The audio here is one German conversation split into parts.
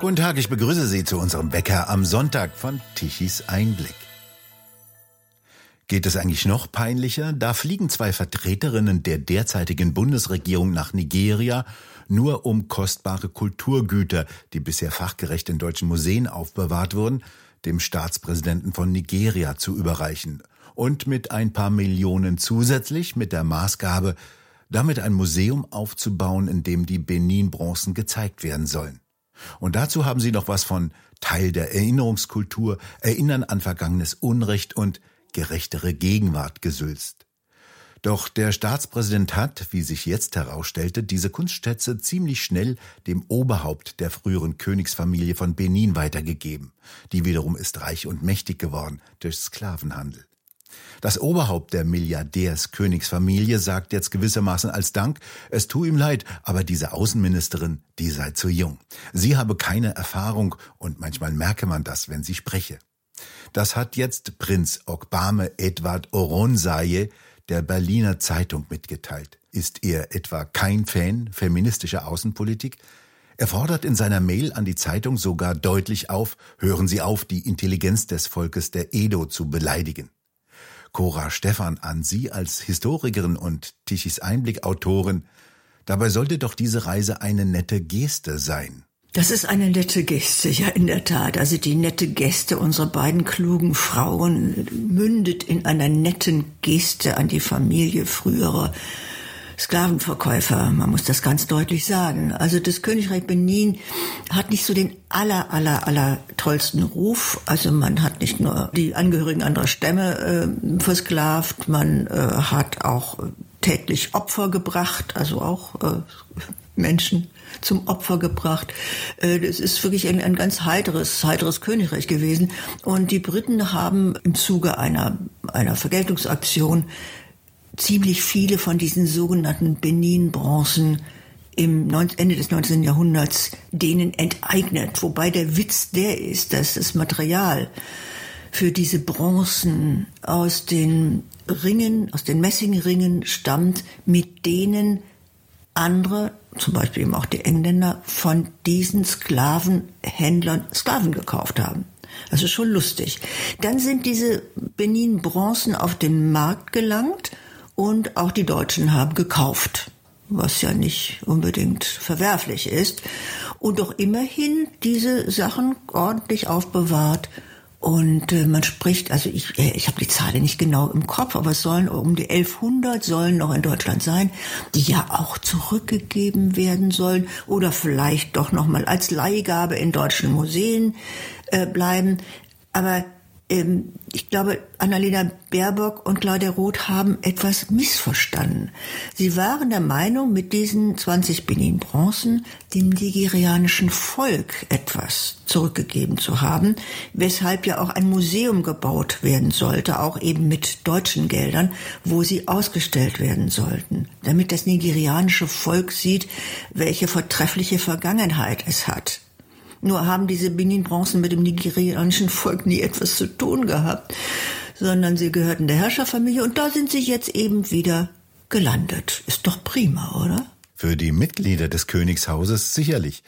Guten Tag, ich begrüße Sie zu unserem Wecker am Sonntag von Tichys Einblick. Geht es eigentlich noch peinlicher? Da fliegen zwei Vertreterinnen der derzeitigen Bundesregierung nach Nigeria, nur um kostbare Kulturgüter, die bisher fachgerecht in deutschen Museen aufbewahrt wurden, dem Staatspräsidenten von Nigeria zu überreichen. Und mit ein paar Millionen zusätzlich mit der Maßgabe, damit ein Museum aufzubauen, in dem die Benin-Bronzen gezeigt werden sollen. Und dazu haben sie noch was von Teil der Erinnerungskultur, Erinnern an vergangenes Unrecht und gerechtere Gegenwart gesülzt. Doch der Staatspräsident hat, wie sich jetzt herausstellte, diese Kunstschätze ziemlich schnell dem Oberhaupt der früheren Königsfamilie von Benin weitergegeben. Die wiederum ist reich und mächtig geworden durch Sklavenhandel. Das Oberhaupt der Milliardärskönigsfamilie sagt jetzt gewissermaßen als Dank, es tue ihm leid, aber diese Außenministerin, die sei zu jung. Sie habe keine Erfahrung und manchmal merke man das, wenn sie spreche. Das hat jetzt Prinz Ogbame Edward Oronsaye der Berliner Zeitung mitgeteilt. Ist er etwa kein Fan feministischer Außenpolitik? Er fordert in seiner Mail an die Zeitung sogar deutlich auf, hören Sie auf, die Intelligenz des Volkes der Edo zu beleidigen. Cora Stephan an Sie als Historikerin und Tichys Einblick-Autorin. Dabei sollte doch diese Reise eine nette Geste sein. Das ist eine nette Geste, ja in der Tat. Also die nette Geste unserer beiden klugen Frauen mündet in einer netten Geste an die Familie früherer Sklavenverkäufer. Man muss das ganz deutlich sagen. Also das Königreich Benin hat nicht so den aller, aller, aller tollsten Ruf. Also man hat nicht nur die Angehörigen anderer Stämme äh, versklavt, man äh, hat auch täglich Opfer gebracht, also auch äh, Menschen zum Opfer gebracht. Äh, das ist wirklich ein, ein ganz heiteres, heiteres Königreich gewesen. Und die Briten haben im Zuge einer, einer Vergeltungsaktion ziemlich viele von diesen sogenannten Benin-Bronzen im Ende des 19. Jahrhunderts denen enteignet. Wobei der Witz der ist, dass das Material für diese Bronzen aus den Ringen, aus den Messingringen stammt, mit denen andere, zum Beispiel eben auch die Engländer, von diesen Sklavenhändlern Sklaven gekauft haben. Also schon lustig. Dann sind diese Benin-Bronzen auf den Markt gelangt und auch die Deutschen haben gekauft, was ja nicht unbedingt verwerflich ist. Und doch immerhin diese Sachen ordentlich aufbewahrt und äh, man spricht, also ich, äh, ich habe die Zahl nicht genau im Kopf, aber es sollen um die 1100 sollen noch in Deutschland sein, die ja auch zurückgegeben werden sollen oder vielleicht doch noch mal als Leihgabe in deutschen Museen äh, bleiben. Aber ähm, ich glaube, Annalena Baerbock und Claudia Roth haben etwas missverstanden. Sie waren der Meinung, mit diesen 20 Benin-Bronzen dem nigerianischen Volk etwas zurückgegeben zu haben, weshalb ja auch ein Museum gebaut werden sollte, auch eben mit deutschen Geldern, wo sie ausgestellt werden sollten, damit das nigerianische Volk sieht, welche vortreffliche Vergangenheit es hat. Nur haben diese Benin-Bronzen mit dem nigerianischen Volk nie etwas zu tun gehabt, sondern sie gehörten der Herrscherfamilie und da sind sie jetzt eben wieder gelandet. Ist doch prima, oder? Für die Mitglieder des Königshauses sicherlich.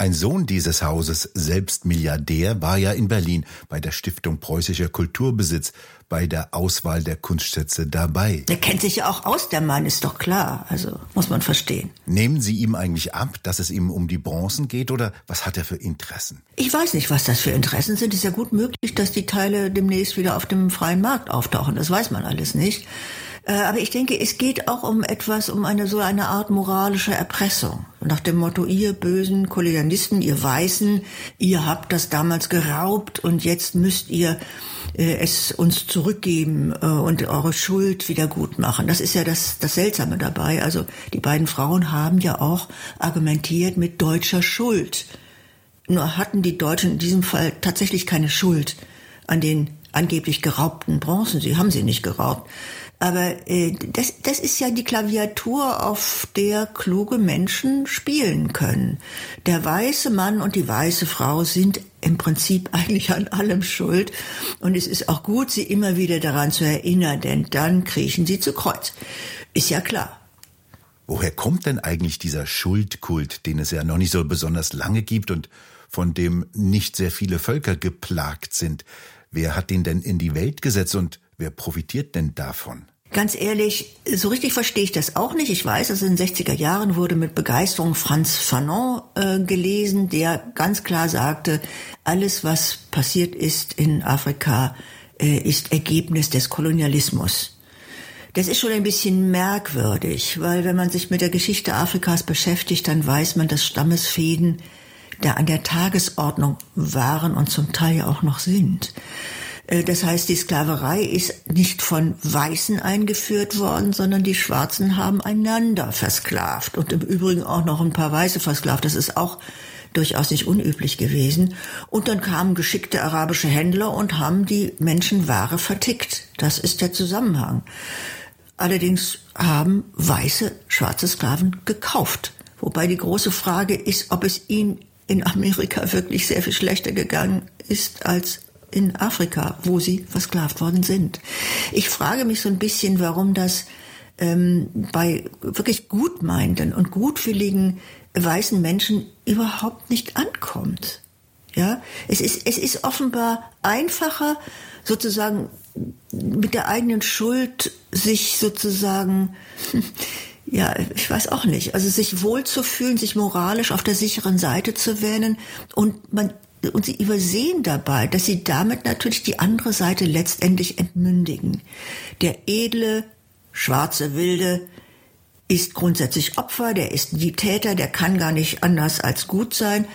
Ein Sohn dieses Hauses, selbst Milliardär, war ja in Berlin bei der Stiftung Preußischer Kulturbesitz bei der Auswahl der Kunstschätze dabei. Der kennt sich ja auch aus, der Mann, ist doch klar. Also muss man verstehen. Nehmen Sie ihm eigentlich ab, dass es ihm um die Bronzen geht oder was hat er für Interessen? Ich weiß nicht, was das für Interessen sind. Es ist ja gut möglich, dass die Teile demnächst wieder auf dem freien Markt auftauchen. Das weiß man alles nicht. Äh, aber ich denke, es geht auch um etwas, um eine so eine Art moralische Erpressung. Nach dem Motto, ihr bösen Kolonialisten, ihr Weißen, ihr habt das damals geraubt und jetzt müsst ihr es uns zurückgeben äh, und eure Schuld wieder gut machen. Das ist ja das, das Seltsame dabei. Also die beiden Frauen haben ja auch argumentiert mit deutscher Schuld. Nur hatten die Deutschen in diesem Fall tatsächlich keine Schuld an den angeblich geraubten Bronzen. Sie haben sie nicht geraubt. Aber äh, das, das ist ja die Klaviatur, auf der kluge Menschen spielen können. Der weiße Mann und die weiße Frau sind im Prinzip eigentlich an allem schuld. Und es ist auch gut, sie immer wieder daran zu erinnern, denn dann kriechen sie zu Kreuz. Ist ja klar. Woher kommt denn eigentlich dieser Schuldkult, den es ja noch nicht so besonders lange gibt und von dem nicht sehr viele Völker geplagt sind. Wer hat den denn in die Welt gesetzt und wer profitiert denn davon? Ganz ehrlich, so richtig verstehe ich das auch nicht. Ich weiß, dass in den 60er Jahren wurde mit Begeisterung Franz Fanon äh, gelesen, der ganz klar sagte, alles, was passiert ist in Afrika, äh, ist Ergebnis des Kolonialismus. Das ist schon ein bisschen merkwürdig, weil wenn man sich mit der Geschichte Afrikas beschäftigt, dann weiß man, dass Stammesfäden da an der Tagesordnung waren und zum Teil auch noch sind. Äh, das heißt, die Sklaverei ist nicht von Weißen eingeführt worden, sondern die Schwarzen haben einander versklavt und im Übrigen auch noch ein paar Weiße versklavt. Das ist auch durchaus nicht unüblich gewesen. Und dann kamen geschickte arabische Händler und haben die Menschenware vertickt. Das ist der Zusammenhang. Allerdings haben weiße schwarze Sklaven gekauft. Wobei die große Frage ist, ob es ihnen in Amerika wirklich sehr viel schlechter gegangen ist als in Afrika, wo sie versklavt worden sind. Ich frage mich so ein bisschen, warum das ähm, bei wirklich gutmeinenden und gutwilligen weißen Menschen überhaupt nicht ankommt. Ja, es ist, es ist offenbar einfacher, sozusagen mit der eigenen Schuld sich sozusagen, ja, ich weiß auch nicht, also sich wohlzufühlen, sich moralisch auf der sicheren Seite zu wähnen und man und sie übersehen dabei, dass sie damit natürlich die andere Seite letztendlich entmündigen. Der edle, schwarze Wilde ist grundsätzlich Opfer, der ist die Täter, der kann gar nicht anders als gut sein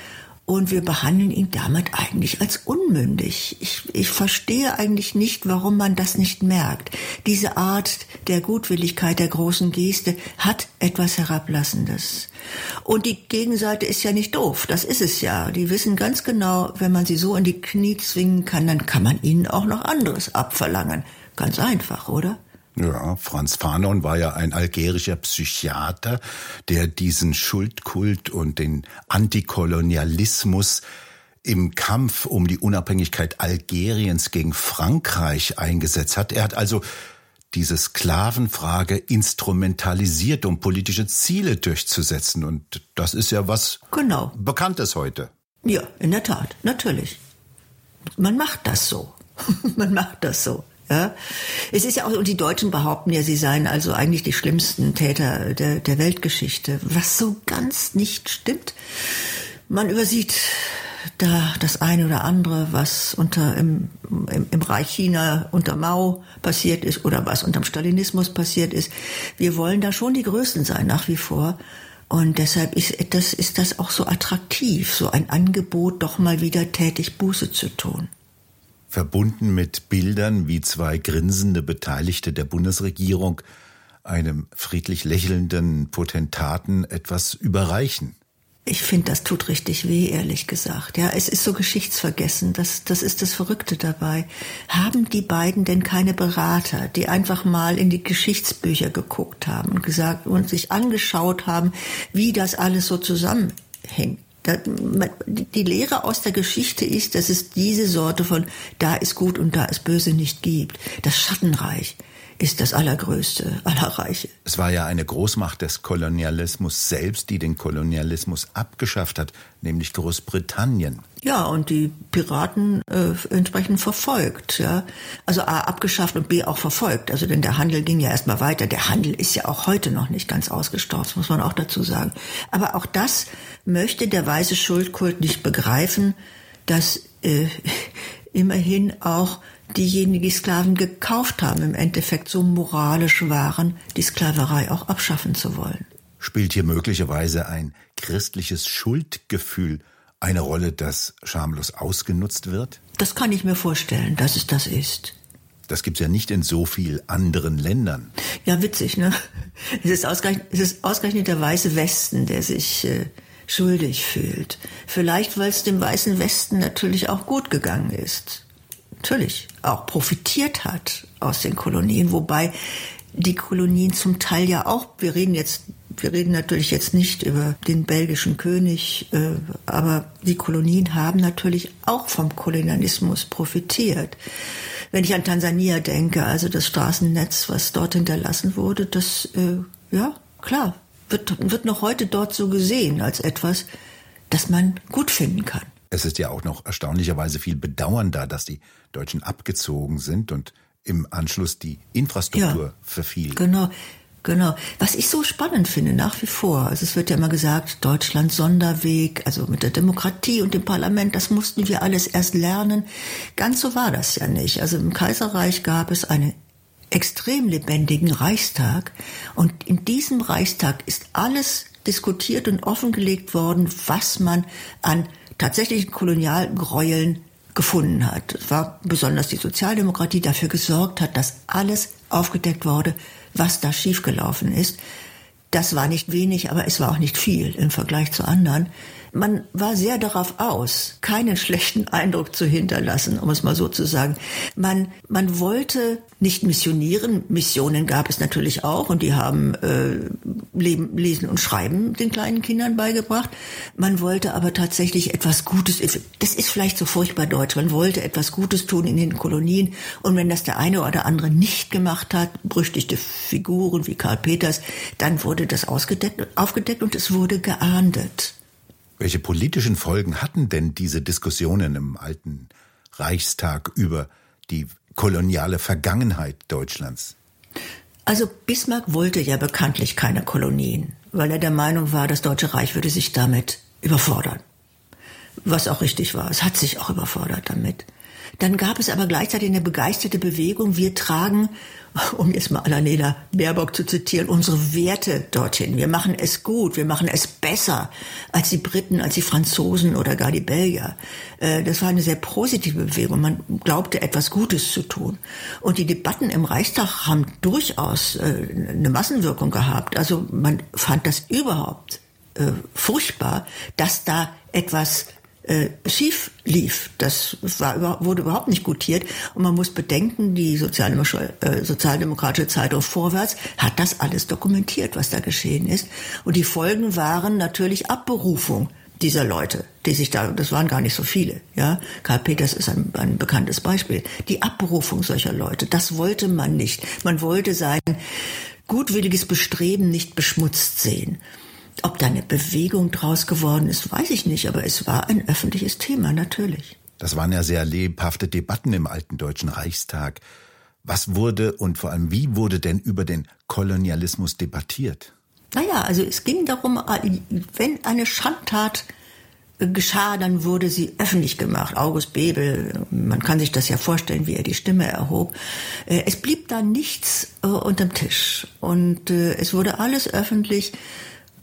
und wir behandeln ihn damit eigentlich als unmündig. Ich, ich verstehe eigentlich nicht, warum man das nicht merkt. Diese Art der Gutwilligkeit, der großen Geste hat etwas Herablassendes. Und die Gegenseite ist ja nicht doof, das ist es ja. Die wissen ganz genau, wenn man sie so in die Knie zwingen kann, dann kann man ihnen auch noch anderes abverlangen. Ganz einfach, oder? Ja, Franz Fanon war ja ein algerischer Psychiater, der diesen Schuldkult und den Antikolonialismus im Kampf um die Unabhängigkeit Algeriens gegen Frankreich eingesetzt hat. Er hat also diese Sklavenfrage instrumentalisiert, um politische Ziele durchzusetzen. Und das ist ja was genau. Bekanntes heute. Ja, in der Tat, natürlich. Man macht das so. Man macht das so. Ja, es ist ja auch, und die Deutschen behaupten ja, sie seien also eigentlich die schlimmsten Täter der, der Weltgeschichte, was so ganz nicht stimmt. Man übersieht da das eine oder andere, was unter im, im, im Reich China unter Mao passiert ist oder was unter dem Stalinismus passiert ist. Wir wollen da schon die Größten sein, nach wie vor. Und deshalb ist das, ist das auch so attraktiv, so ein Angebot, doch mal wieder tätig Buße zu tun verbunden mit Bildern wie zwei grinsende Beteiligte der Bundesregierung einem friedlich lächelnden Potentaten etwas überreichen. Ich finde, das tut richtig weh, ehrlich gesagt. Ja, es ist so geschichtsvergessen. Das, das ist das Verrückte dabei. Haben die beiden denn keine Berater, die einfach mal in die Geschichtsbücher geguckt haben und gesagt und sich angeschaut haben, wie das alles so zusammenhängt? Die Lehre aus der Geschichte ist, dass es diese Sorte von da ist gut und da ist böse nicht gibt. Das Schattenreich ist das allergrößte aller Reiche. Es war ja eine Großmacht des Kolonialismus selbst, die den Kolonialismus abgeschafft hat, nämlich Großbritannien. Ja, und die Piraten äh, entsprechend verfolgt. Ja. Also A abgeschafft und B auch verfolgt. Also denn der Handel ging ja erstmal weiter. Der Handel ist ja auch heute noch nicht ganz ausgestorben, muss man auch dazu sagen. Aber auch das möchte der weiße Schuldkult nicht begreifen, dass äh, immerhin auch diejenigen, die Sklaven gekauft haben, im Endeffekt so moralisch waren, die Sklaverei auch abschaffen zu wollen. Spielt hier möglicherweise ein christliches Schuldgefühl eine Rolle, das schamlos ausgenutzt wird? Das kann ich mir vorstellen, dass es das ist. Das gibt's ja nicht in so viel anderen Ländern. Ja, witzig, ne? Es ist ausgerechnet, es ist ausgerechnet der weiße Westen, der sich äh, schuldig fühlt. Vielleicht, weil es dem weißen Westen natürlich auch gut gegangen ist natürlich auch profitiert hat aus den Kolonien, wobei die Kolonien zum Teil ja auch, wir reden jetzt, wir reden natürlich jetzt nicht über den belgischen König, äh, aber die Kolonien haben natürlich auch vom Kolonialismus profitiert. Wenn ich an Tansania denke, also das Straßennetz, was dort hinterlassen wurde, das, äh, ja, klar, wird, wird noch heute dort so gesehen als etwas, das man gut finden kann. Es ist ja auch noch erstaunlicherweise viel bedauernder, dass die Deutschen abgezogen sind und im Anschluss die Infrastruktur ja, verfiel. Genau. Genau. Was ich so spannend finde, nach wie vor, also es wird ja immer gesagt, Deutschland Sonderweg, also mit der Demokratie und dem Parlament, das mussten wir alles erst lernen. Ganz so war das ja nicht. Also im Kaiserreich gab es einen extrem lebendigen Reichstag und in diesem Reichstag ist alles diskutiert und offengelegt worden, was man an tatsächlichen Kolonialgräueln gefunden hat. Es war besonders die Sozialdemokratie dafür gesorgt hat, dass alles aufgedeckt wurde, was da schiefgelaufen ist. Das war nicht wenig, aber es war auch nicht viel im Vergleich zu anderen man war sehr darauf aus, keinen schlechten Eindruck zu hinterlassen, um es mal so zu sagen. Man, man wollte nicht missionieren. Missionen gab es natürlich auch und die haben äh, Leben, Lesen und Schreiben den kleinen Kindern beigebracht. Man wollte aber tatsächlich etwas Gutes, das ist vielleicht so furchtbar deutsch, man wollte etwas Gutes tun in den Kolonien und wenn das der eine oder andere nicht gemacht hat, berüchtigte Figuren wie Karl Peters, dann wurde das ausgedeckt, aufgedeckt und es wurde geahndet. Welche politischen Folgen hatten denn diese Diskussionen im alten Reichstag über die koloniale Vergangenheit Deutschlands? Also Bismarck wollte ja bekanntlich keine Kolonien, weil er der Meinung war, das Deutsche Reich würde sich damit überfordern. Was auch richtig war. Es hat sich auch überfordert damit. Dann gab es aber gleichzeitig eine begeisterte Bewegung. Wir tragen, um jetzt mal Annalena Baerbock zu zitieren, unsere Werte dorthin. Wir machen es gut, wir machen es besser als die Briten, als die Franzosen oder gar die Belgier. Äh, das war eine sehr positive Bewegung. Man glaubte, etwas Gutes zu tun. Und die Debatten im Reichstag haben durchaus äh, eine Massenwirkung gehabt. Also man fand das überhaupt äh, furchtbar, dass da etwas äh, schief lief. Das war, wurde überhaupt nicht gutiert. Und man muss bedenken, die Sozialdemokratische, äh, Sozialdemokratische Zeitung Vorwärts hat das alles dokumentiert, was da geschehen ist. Und die Folgen waren natürlich Abberufung dieser Leute, die sich da, das waren gar nicht so viele, ja. Karl Peters ist ein, ein bekanntes Beispiel. Die Abberufung solcher Leute, das wollte man nicht. Man wollte sein gutwilliges Bestreben nicht beschmutzt sehen. Ob da eine Bewegung draus geworden ist, weiß ich nicht, aber es war ein öffentliches Thema, natürlich. Das waren ja sehr lebhafte Debatten im alten Deutschen Reichstag. Was wurde und vor allem wie wurde denn über den Kolonialismus debattiert? Naja, also es ging darum, wenn eine Schandtat geschah, dann wurde sie öffentlich gemacht. August Bebel, man kann sich das ja vorstellen, wie er die Stimme erhob. Äh, es blieb da nichts äh, unterm Tisch und äh, es wurde alles öffentlich.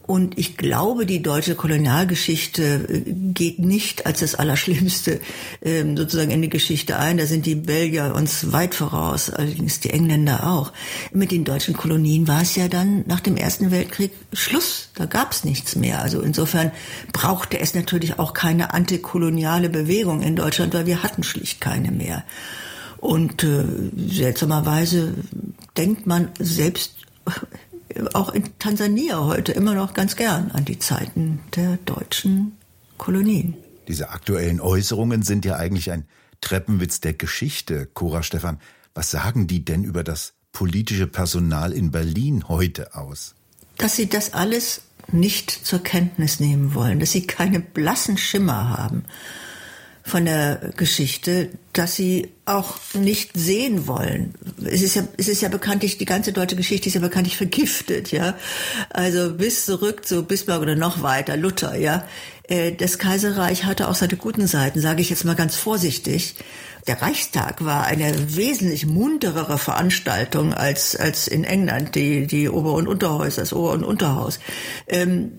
Und ich glaube, die deutsche Kolonialgeschichte äh, geht nicht als das Allerschlimmste ähm, sozusagen in die Geschichte ein. Da sind die Belgier uns weit voraus, allerdings die Engländer auch. Mit den deutschen Kolonien war es ja dann nach dem Ersten Weltkrieg Schluss. Da gab es nichts mehr. Also insofern brauchte es natürlich auch keine antikoloniale Bewegung in Deutschland, weil wir hatten schlicht keine mehr. Und äh, seltsamerweise denkt man selbst auch in Tansania heute immer noch ganz gern an die Zeiten der deutschen Kolonien. Diese aktuellen Äußerungen sind ja eigentlich ein Treppenwitz der Geschichte. Cora Stefan, was sagen die denn über das politische Personal in Berlin heute aus? Dass sie das alles nicht zur Kenntnis nehmen wollen, dass sie keine blassen Schimmer haben von der Geschichte, dass sie auch nicht sehen wollen. Es ist ja, es ist ja bekanntlich, die ganze deutsche Geschichte ist ja bekanntlich vergiftet, ja. Also bis zurück zu Bismarck oder noch weiter, Luther, ja. Äh, das Kaiserreich hatte auch seine guten Seiten, sage ich jetzt mal ganz vorsichtig. Der Reichstag war eine wesentlich munterere Veranstaltung als, als in England, die, die Ober- und Unterhäuser, das Ober- und Unterhaus. Ähm,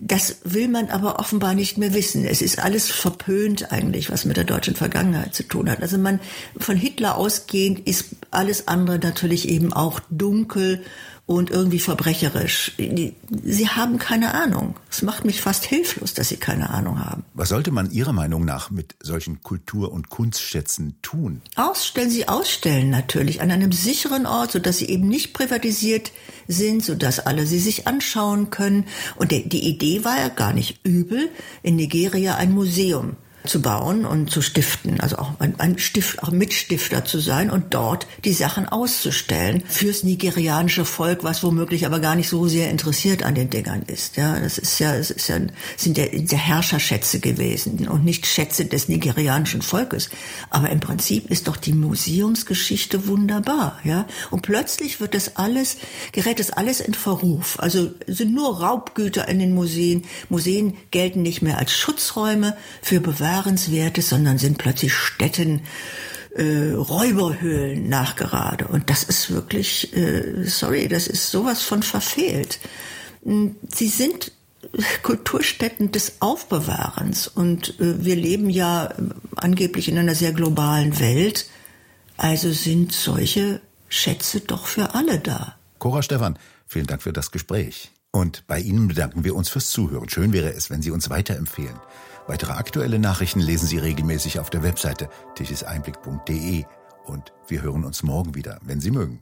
das will man aber offenbar nicht mehr wissen. Es ist alles verpönt eigentlich, was mit der deutschen Vergangenheit zu tun hat. Also man, von Hitler ausgehend ist alles andere natürlich eben auch dunkel und irgendwie verbrecherisch. Sie haben keine Ahnung. Es macht mich fast hilflos, dass sie keine Ahnung haben. Was sollte man Ihrer Meinung nach mit solchen Kultur- und Kunstschätzen tun? Ausstellen Sie ausstellen natürlich an einem sicheren Ort, sodass sie eben nicht privatisiert sind, sodass alle sie sich anschauen können. Und die Idee war ja gar nicht übel, in Nigeria ein Museum zu bauen und zu stiften, also auch ein, ein Stift, auch Mitstifter zu sein und dort die Sachen auszustellen fürs nigerianische Volk, was womöglich aber gar nicht so sehr interessiert an den Dingern ist. Ja, das ist ja, es ist ja, sind ja, ja Herrscherschätze gewesen und nicht Schätze des nigerianischen Volkes. Aber im Prinzip ist doch die Museumsgeschichte wunderbar, ja. Und plötzlich wird das alles, gerät das alles in Verruf. Also sind nur Raubgüter in den Museen. Museen gelten nicht mehr als Schutzräume für Bewahrenswertes, sondern sind plötzlich Städten, äh, Räuberhöhlen nachgerade. Und das ist wirklich, äh, sorry, das ist sowas von verfehlt. Hm, sie sind Kulturstätten des Aufbewahrens. Und äh, wir leben ja äh, angeblich in einer sehr globalen Welt. Also sind solche Schätze doch für alle da. Cora Stefan, vielen Dank für das Gespräch. Und bei Ihnen bedanken wir uns fürs Zuhören. Schön wäre es, wenn Sie uns weiterempfehlen. Weitere aktuelle Nachrichten lesen Sie regelmäßig auf der Webseite tischeseinblick.de. Und wir hören uns morgen wieder, wenn Sie mögen.